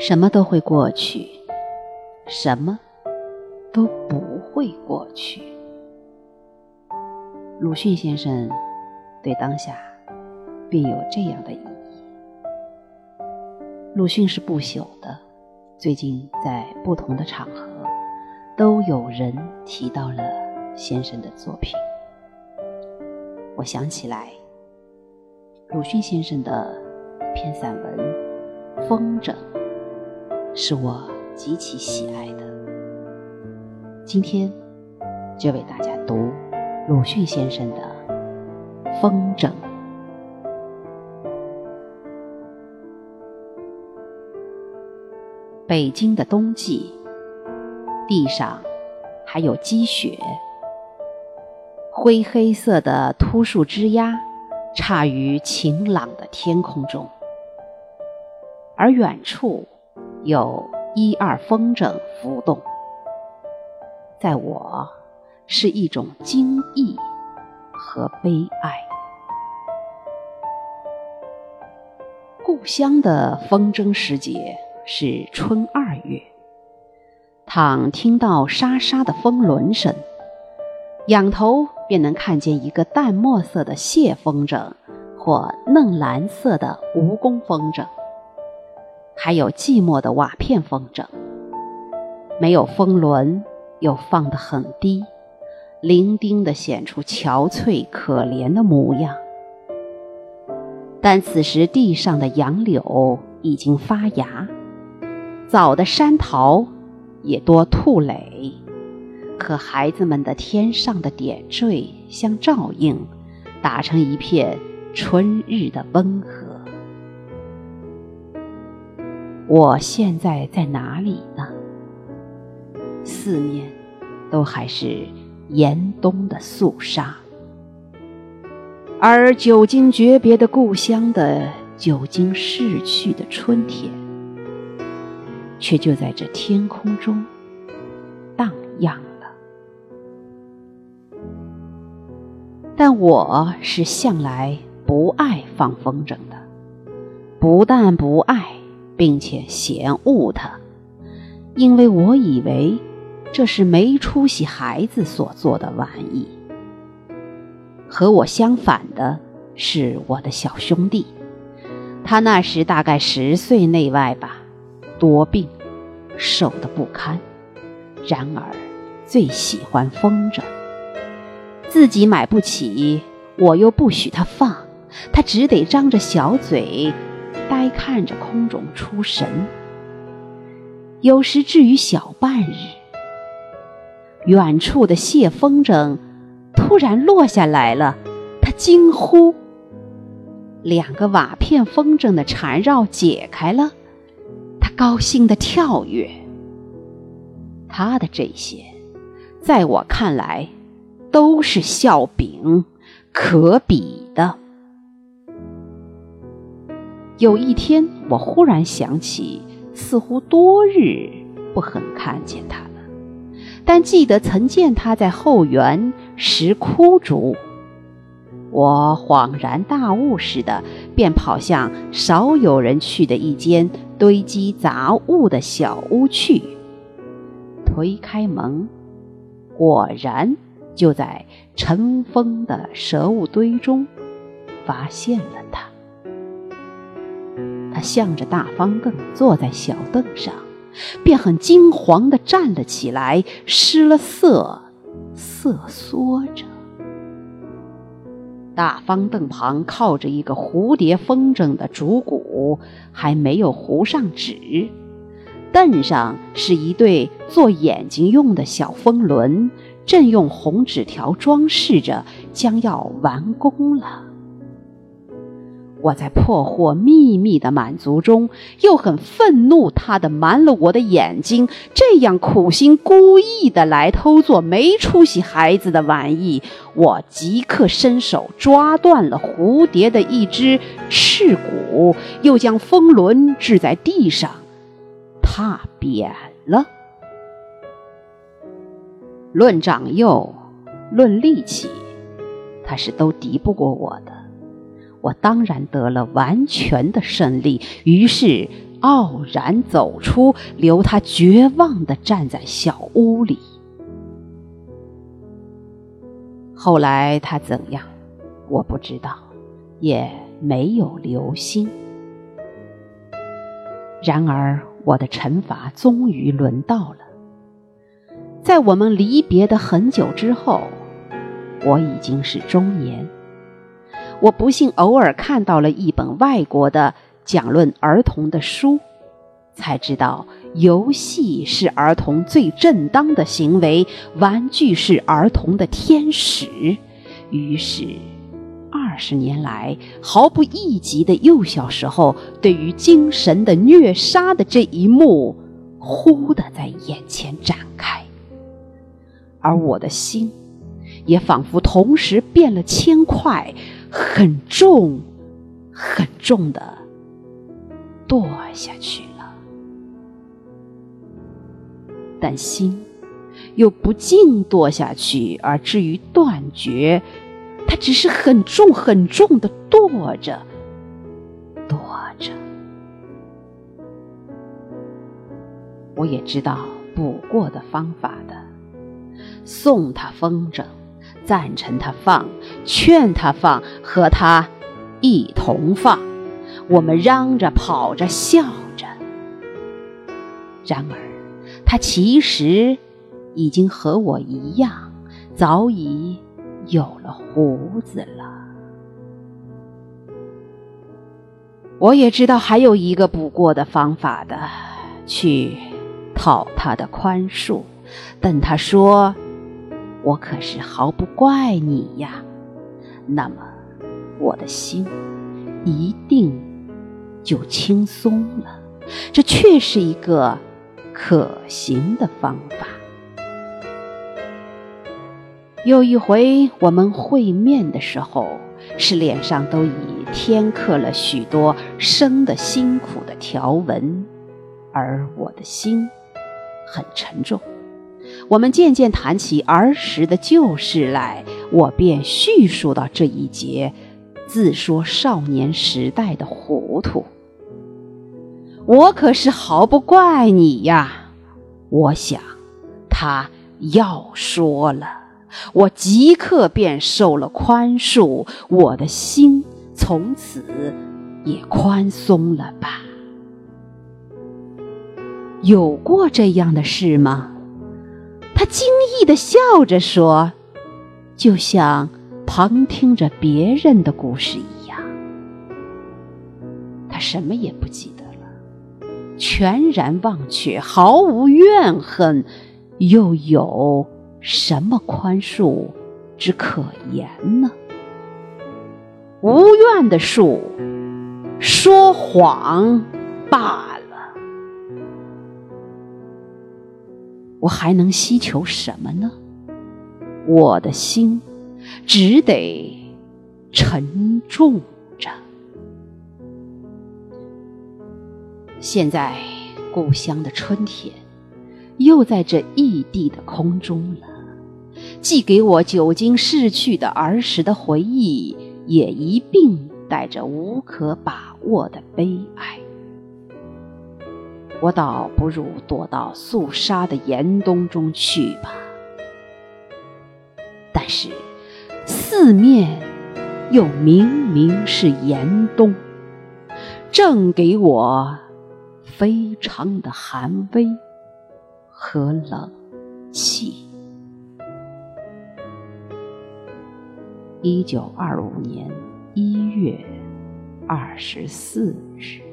什么都会过去，什么都不会过去。鲁迅先生对当下便有这样的意义。鲁迅是不朽的，最近在不同的场合都有人提到了先生的作品。我想起来，鲁迅先生的篇散文《风筝》。是我极其喜爱的。今天就为大家读鲁迅先生的《风筝》。北京的冬季，地上还有积雪，灰黑色的秃树枝桠插于晴朗的天空中，而远处。有一二风筝浮动，在我是一种惊异和悲哀。故乡的风筝时节是春二月，倘听到沙沙的风轮声，仰头便能看见一个淡墨色的蟹风筝，或嫩蓝色的蜈蚣风筝。还有寂寞的瓦片风筝，没有风轮，又放得很低，伶仃地显出憔悴可怜的模样。但此时地上的杨柳已经发芽，早的山桃也多吐蕾，和孩子们的天上的点缀相照应，打成一片春日的温和。我现在在哪里呢？四面都还是严冬的肃杀，而久经诀别的故乡的久经逝去的春天，却就在这天空中荡漾了。但我是向来不爱放风筝的，不但不爱。并且嫌恶他，因为我以为这是没出息孩子所做的玩意。和我相反的是我的小兄弟，他那时大概十岁内外吧，多病，瘦得不堪，然而最喜欢风筝。自己买不起，我又不许他放，他只得张着小嘴。呆看着空中出神，有时至于小半日，远处的蟹风筝突然落下来了，他惊呼；两个瓦片风筝的缠绕解开了，他高兴地跳跃。他的这些，在我看来，都是笑柄，可比有一天，我忽然想起，似乎多日不肯看见他了，但记得曾见他在后园拾枯竹。我恍然大悟似的，便跑向少有人去的一间堆积杂物的小屋去。推开门，果然就在尘封的蛇物堆中发现了他。他向着大方凳坐在小凳上，便很惊惶地站了起来，失了色，瑟缩着。大方凳旁靠着一个蝴蝶风筝的竹骨，还没有糊上纸。凳上是一对做眼睛用的小风轮，正用红纸条装饰着，将要完工了。我在破获秘密的满足中，又很愤怒，他的瞒了我的眼睛，这样苦心孤诣的来偷做没出息孩子的玩意。我即刻伸手抓断了蝴蝶的一只翅骨，又将风轮掷在地上，踏扁了。论长幼，论力气，他是都敌不过我的。我当然得了完全的胜利，于是傲然走出，留他绝望地站在小屋里。后来他怎样，我不知道，也没有留心。然而，我的惩罚终于轮到了。在我们离别的很久之后，我已经是中年。我不幸偶尔看到了一本外国的讲论儿童的书，才知道游戏是儿童最正当的行为，玩具是儿童的天使。于是，二十年来毫不意及的幼小时候对于精神的虐杀的这一幕，忽地在眼前展开，而我的心也仿佛同时变了千块。很重，很重的堕下去了，但心又不尽堕下去而至于断绝，它只是很重很重的堕着，堕着。我也知道补过的方法的，送他风筝。赞成他放，劝他放，和他一同放。我们嚷着、跑着、笑着。然而，他其实已经和我一样，早已有了胡子了。我也知道还有一个补过的方法的，去讨他的宽恕。等他说。我可是毫不怪你呀，那么我的心一定就轻松了。这却是一个可行的方法。有一回我们会面的时候，是脸上都已添刻了许多生的辛苦的条纹，而我的心很沉重。我们渐渐谈起儿时的旧事来，我便叙述到这一节，自说少年时代的糊涂。我可是毫不怪你呀！我想，他要说了，我即刻便受了宽恕，我的心从此也宽松了吧？有过这样的事吗？惊异的笑着说：“就像旁听着别人的故事一样。”他什么也不记得了，全然忘却，毫无怨恨，又有什么宽恕之可言呢？无怨的恕，说谎罢我还能希求什么呢？我的心只得沉重着。现在故乡的春天又在这异地的空中了，既给我久经逝去的儿时的回忆，也一并带着无可把握的悲哀。我倒不如躲到肃杀的严冬中去吧。但是，四面又明明是严冬，正给我非常的寒威和冷气。一九二五年一月二十四日。